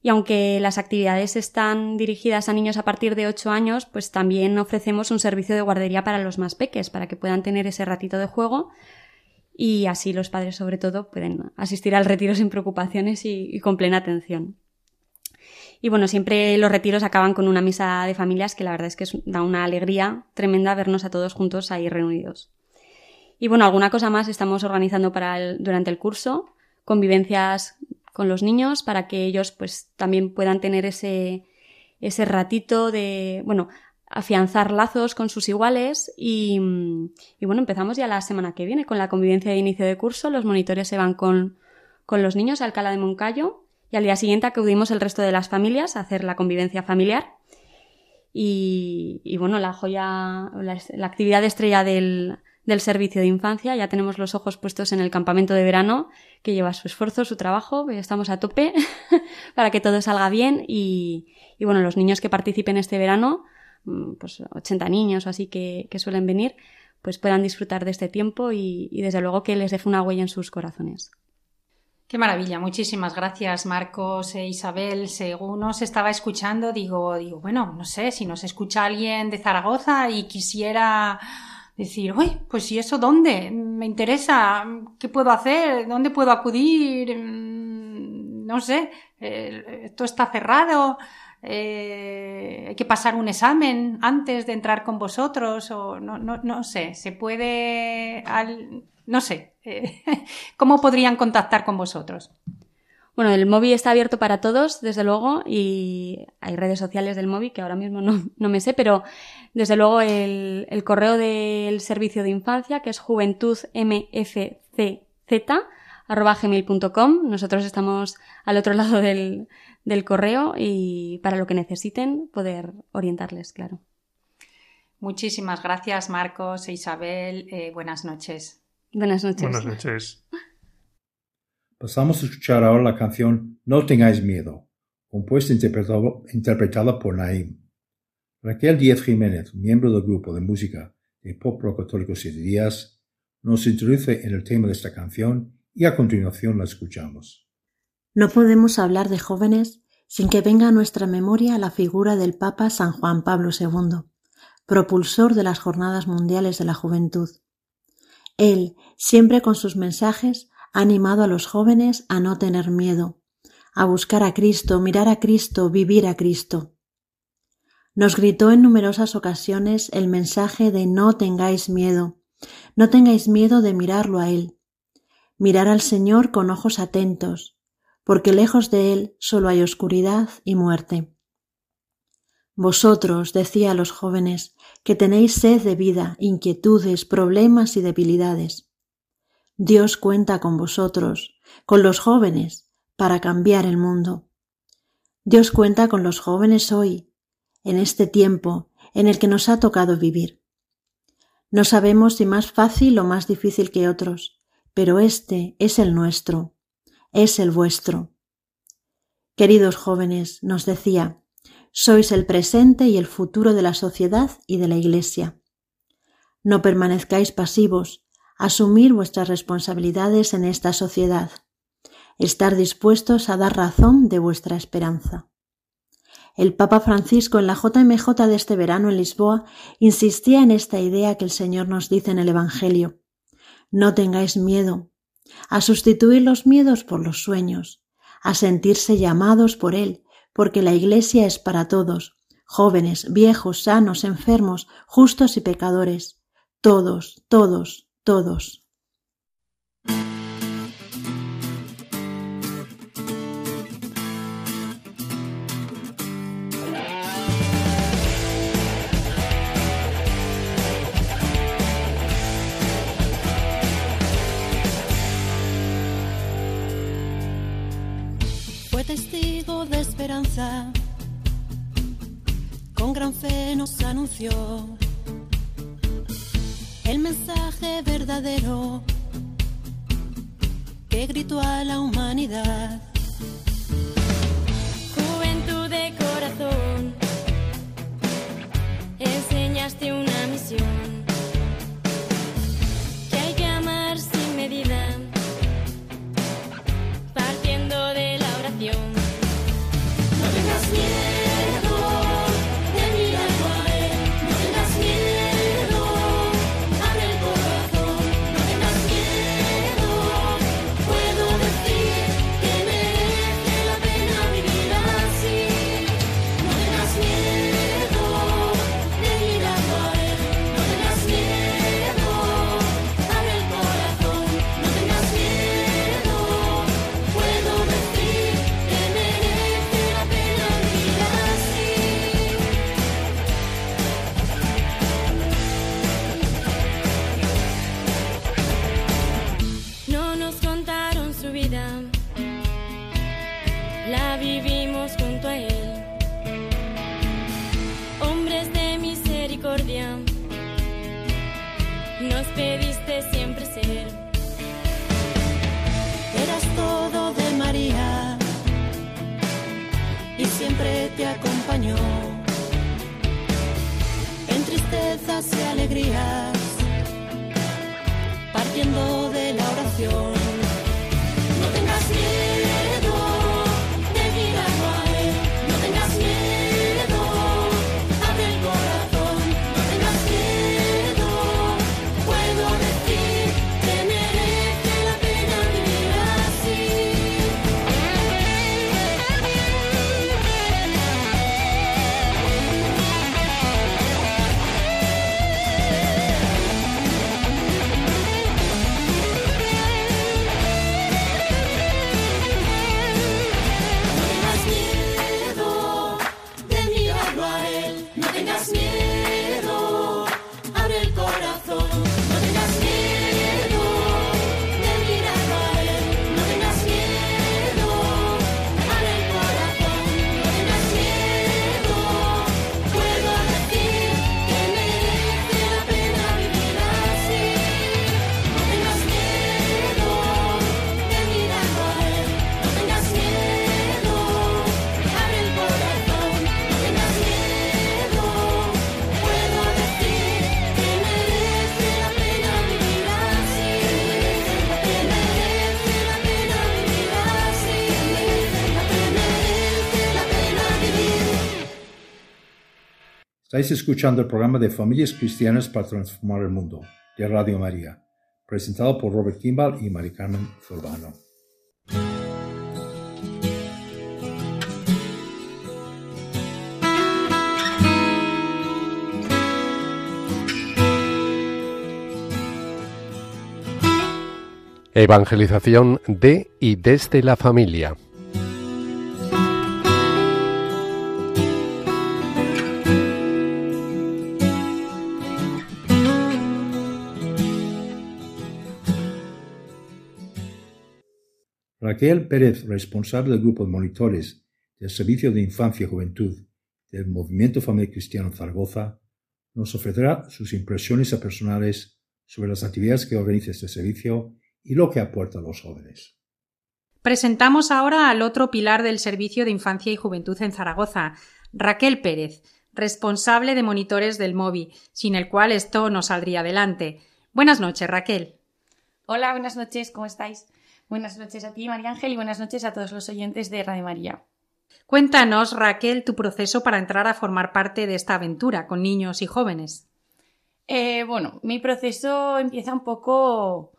Y aunque las actividades están dirigidas a niños a partir de 8 años, pues también ofrecemos un servicio de guardería para los más peques, para que puedan tener ese ratito de juego y así los padres sobre todo pueden asistir al retiro sin preocupaciones y, con plena atención. Y bueno, siempre los retiros acaban con una misa de familias que la verdad es que da una alegría tremenda vernos a todos juntos ahí reunidos. Y bueno, alguna cosa más estamos organizando para durante el curso, convivencias con los niños para que ellos pues también puedan tener ese, ese ratito de, bueno, afianzar lazos con sus iguales y, y, bueno, empezamos ya la semana que viene con la convivencia de inicio de curso. Los monitores se van con, con los niños a Alcalá de Moncayo y al día siguiente acudimos el resto de las familias a hacer la convivencia familiar. Y, y bueno, la joya, la, la actividad estrella del, del servicio de infancia. Ya tenemos los ojos puestos en el campamento de verano, que lleva su esfuerzo, su trabajo. Estamos a tope para que todo salga bien. Y, y, bueno, los niños que participen este verano pues 80 niños o así que, suelen venir, pues puedan disfrutar de este tiempo y, desde luego que les deje una huella en sus corazones. Qué maravilla, muchísimas gracias Marcos e Isabel. Según nos estaba escuchando, digo, digo, bueno, no sé, si nos escucha alguien de Zaragoza y quisiera decir, uy, pues ¿y eso dónde? Me interesa, ¿qué puedo hacer? ¿Dónde puedo acudir? Mm, no sé, eh, esto está cerrado eh, hay que pasar un examen antes de entrar con vosotros o no, no, no sé, se puede, al, no sé, eh, ¿cómo podrían contactar con vosotros? Bueno, el móvil está abierto para todos, desde luego, y hay redes sociales del móvil que ahora mismo no, no me sé, pero desde luego el, el, correo del servicio de infancia, que es juventudmfcz, Nosotros estamos al otro lado del, del correo y para lo que necesiten poder orientarles, claro. Muchísimas gracias, Marcos e Isabel. Eh, buenas noches. Buenas noches. Buenas noches. Pasamos a escuchar ahora la canción No tengáis miedo, compuesta e interpretada por Naim. Raquel Díaz Jiménez, miembro del grupo de música de pop rock católico Siete Días, nos introduce en el tema de esta canción y a continuación la escuchamos. No podemos hablar de jóvenes sin que venga a nuestra memoria la figura del Papa San Juan Pablo II, propulsor de las Jornadas Mundiales de la Juventud. Él, siempre con sus mensajes, ha animado a los jóvenes a no tener miedo, a buscar a Cristo, mirar a Cristo, vivir a Cristo. Nos gritó en numerosas ocasiones el mensaje de no tengáis miedo, no tengáis miedo de mirarlo a Él. Mirar al Señor con ojos atentos, porque lejos de él solo hay oscuridad y muerte. Vosotros, decía a los jóvenes, que tenéis sed de vida, inquietudes, problemas y debilidades. Dios cuenta con vosotros, con los jóvenes, para cambiar el mundo. Dios cuenta con los jóvenes hoy, en este tiempo en el que nos ha tocado vivir. No sabemos si más fácil o más difícil que otros, pero este es el nuestro, es el vuestro. Queridos jóvenes, nos decía, sois el presente y el futuro de la sociedad y de la Iglesia. No permanezcáis pasivos, asumir vuestras responsabilidades en esta sociedad, estar dispuestos a dar razón de vuestra esperanza. El Papa Francisco en la JMJ de este verano en Lisboa insistía en esta idea que el Señor nos dice en el Evangelio. No tengáis miedo, a sustituir los miedos por los sueños, a sentirse llamados por Él, porque la Iglesia es para todos, jóvenes, viejos, sanos, enfermos, justos y pecadores, todos, todos, todos. Con gran fe nos anunció el mensaje verdadero que gritó a la humanidad. Juventud de corazón, enseñaste una misión partiendo de la oración. Estáis escuchando el programa de Familias Cristianas para Transformar el Mundo de Radio María, presentado por Robert Kimball y Mari Carmen Zurbano. Evangelización de y desde la familia. Raquel Pérez, responsable del grupo de monitores del Servicio de Infancia y Juventud del Movimiento Familia Cristiano Zaragoza, nos ofrecerá sus impresiones personales sobre las actividades que organiza este servicio y lo que aporta a los jóvenes. Presentamos ahora al otro pilar del Servicio de Infancia y Juventud en Zaragoza, Raquel Pérez, responsable de monitores del MOVI, sin el cual esto no saldría adelante. Buenas noches, Raquel. Hola, buenas noches, ¿cómo estáis? Buenas noches a ti, María Ángel, y buenas noches a todos los oyentes de Radio María. Cuéntanos, Raquel, tu proceso para entrar a formar parte de esta aventura con niños y jóvenes. Eh, bueno, mi proceso empieza un poco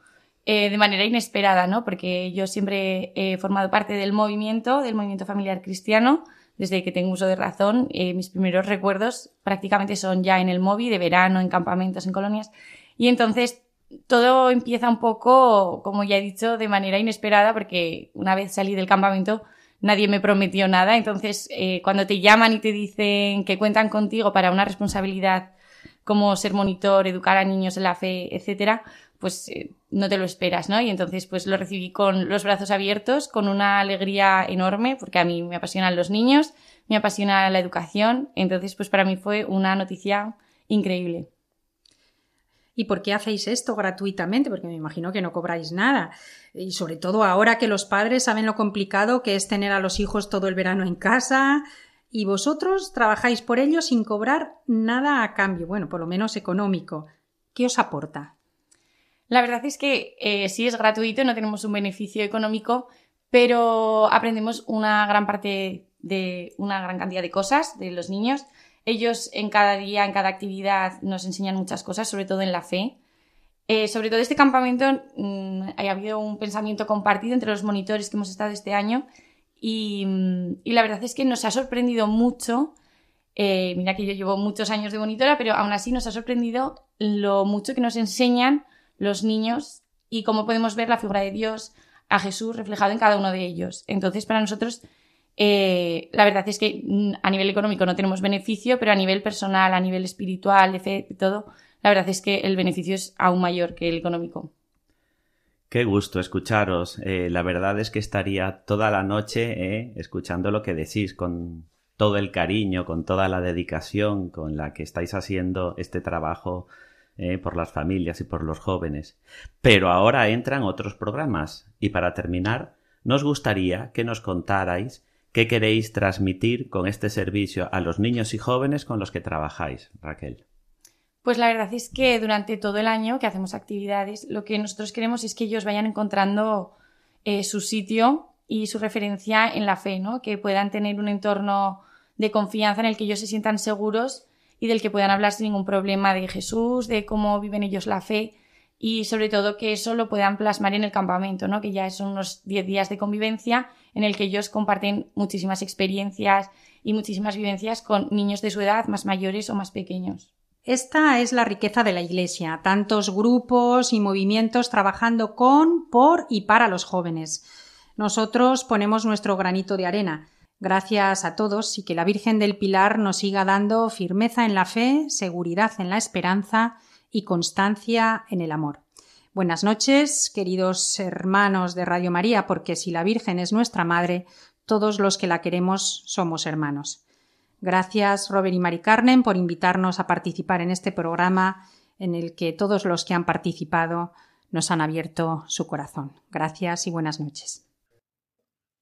eh, de manera inesperada, ¿no? Porque yo siempre he formado parte del movimiento, del movimiento familiar cristiano, desde que tengo uso de razón. Eh, mis primeros recuerdos prácticamente son ya en el móvil, de verano, en campamentos, en colonias. Y entonces todo empieza un poco, como ya he dicho, de manera inesperada, porque una vez salí del campamento nadie me prometió nada. Entonces, eh, cuando te llaman y te dicen que cuentan contigo para una responsabilidad como ser monitor, educar a niños en la fe, etcétera, pues eh, no te lo esperas, ¿no? Y entonces pues lo recibí con los brazos abiertos, con una alegría enorme, porque a mí me apasionan los niños, me apasiona la educación, entonces pues para mí fue una noticia increíble. ¿Y por qué hacéis esto gratuitamente? Porque me imagino que no cobráis nada. Y sobre todo ahora que los padres saben lo complicado que es tener a los hijos todo el verano en casa y vosotros trabajáis por ello sin cobrar nada a cambio, bueno, por lo menos económico. ¿Qué os aporta? La verdad es que eh, sí es gratuito, no tenemos un beneficio económico, pero aprendemos una gran parte de una gran cantidad de cosas de los niños. Ellos en cada día, en cada actividad nos enseñan muchas cosas, sobre todo en la fe. Eh, sobre todo este campamento mmm, ha habido un pensamiento compartido entre los monitores que hemos estado este año y, mm, la verdad es que nos ha sorprendido mucho. Eh, mira que yo llevo muchos años de monitora, pero aún así nos ha sorprendido lo mucho que nos enseñan los niños y cómo podemos ver la figura de Dios, a Jesús reflejado en cada uno de ellos. Entonces, para nosotros, eh, la verdad es que mm, a nivel económico no tenemos beneficio, pero a nivel personal, a nivel espiritual, de de todo, la verdad es que el beneficio es aún mayor que el económico. Qué gusto escucharos. Eh, la verdad es que estaría toda la noche eh, escuchando lo que decís con todo el cariño, con toda la dedicación con la que estáis haciendo este trabajo por las familias y por los jóvenes. Pero ahora entran otros programas y para terminar, nos gustaría que nos contarais qué queréis transmitir con este servicio a los niños y jóvenes con los que trabajáis, Raquel. Pues la verdad es que durante todo el año que hacemos actividades, lo que nosotros queremos es que ellos vayan encontrando eh, su sitio y su referencia en la fe, ¿no? Que puedan tener un entorno de confianza en el que ellos se sientan seguros y del que puedan hablar sin ningún problema de Jesús, de cómo viven ellos la fe y sobre todo que eso lo puedan plasmar en el campamento, ¿no? Que ya son unos 10 días de convivencia en el que ellos comparten muchísimas experiencias y muchísimas vivencias con niños de su edad, más mayores o más pequeños. Esta es la riqueza de la Iglesia, tantos grupos y movimientos trabajando con, por y para los jóvenes. Nosotros ponemos nuestro granito de arena. Gracias a todos y que la Virgen del Pilar nos siga dando firmeza en la fe, seguridad en la esperanza y constancia en el amor. Buenas noches, queridos hermanos de Radio María, porque si la Virgen es nuestra Madre, todos los que la queremos somos hermanos. Gracias, Robert y Mari Carmen, por invitarnos a participar en este programa en el que todos los que han participado nos han abierto su corazón. Gracias y buenas noches.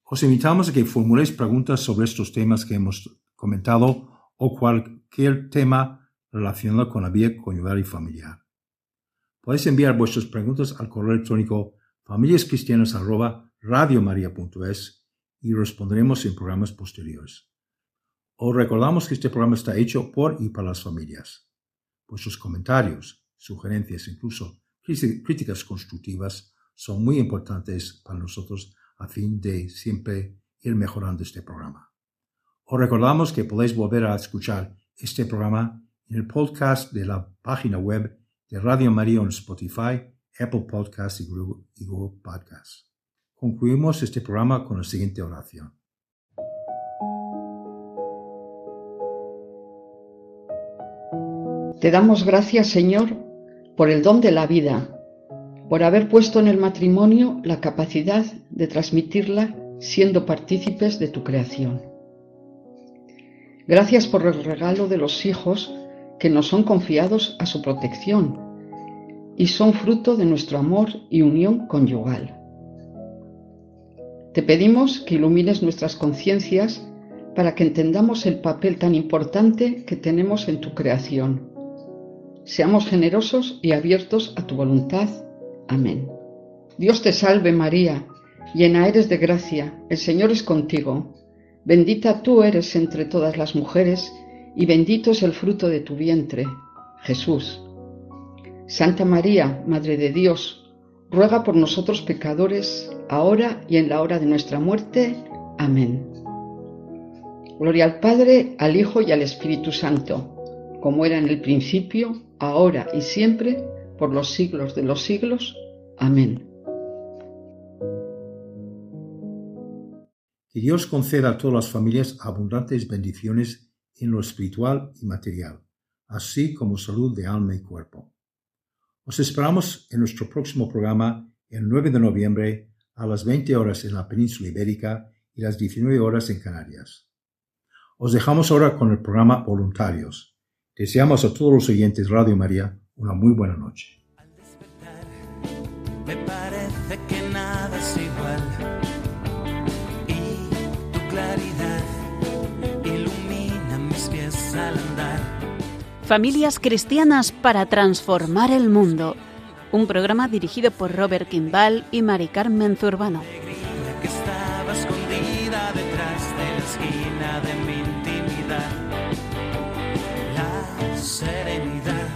Os invitamos a que formuléis preguntas sobre estos temas que hemos comentado o cualquier tema relacionado con la vida conyugal y familiar. Podéis enviar vuestras preguntas al correo electrónico familiascristianas@radiomaria.es y responderemos en programas posteriores. Os recordamos que este programa está hecho por y para las familias. Vuestros comentarios, sugerencias, incluso críticas constructivas son muy importantes para nosotros a fin de siempre ir mejorando este programa. Os recordamos que podéis volver a escuchar este programa en el podcast de la página web de Radio María en Spotify, Apple Podcasts y Google Podcasts. Concluimos este programa con la siguiente oración. Te damos gracias, Señor, por el don de la vida, por haber puesto en el matrimonio la capacidad de transmitirla siendo partícipes de tu creación. Gracias por el regalo de los hijos que nos son confiados a su protección y son fruto de nuestro amor y unión conyugal. Te pedimos que ilumines nuestras conciencias para que entendamos el papel tan importante que tenemos en tu creación Seamos generosos y abiertos a tu voluntad. Amén. Dios te salve María, llena eres de gracia, el Señor es contigo. Bendita tú eres entre todas las mujeres, y bendito es el fruto de tu vientre, Jesús. Santa María, Madre de Dios, ruega por nosotros pecadores, ahora y en la hora de nuestra muerte. Amén. Gloria al Padre, al Hijo y al Espíritu Santo, como era en el principio, ahora y siempre, por los siglos de los siglos. Amén. Que Dios conceda a todas las familias abundantes bendiciones en lo espiritual y material, así como salud de alma y cuerpo. Os esperamos en nuestro próximo programa el 9 de noviembre a las 20 horas en la península ibérica y las 19 horas en Canarias. Os dejamos ahora con el programa Voluntarios. Deseamos a todos los oyentes Radio María una muy buena noche. Familias cristianas para transformar el mundo. Un programa dirigido por Robert Kimball y Mari Carmen Zurbano. La serenidad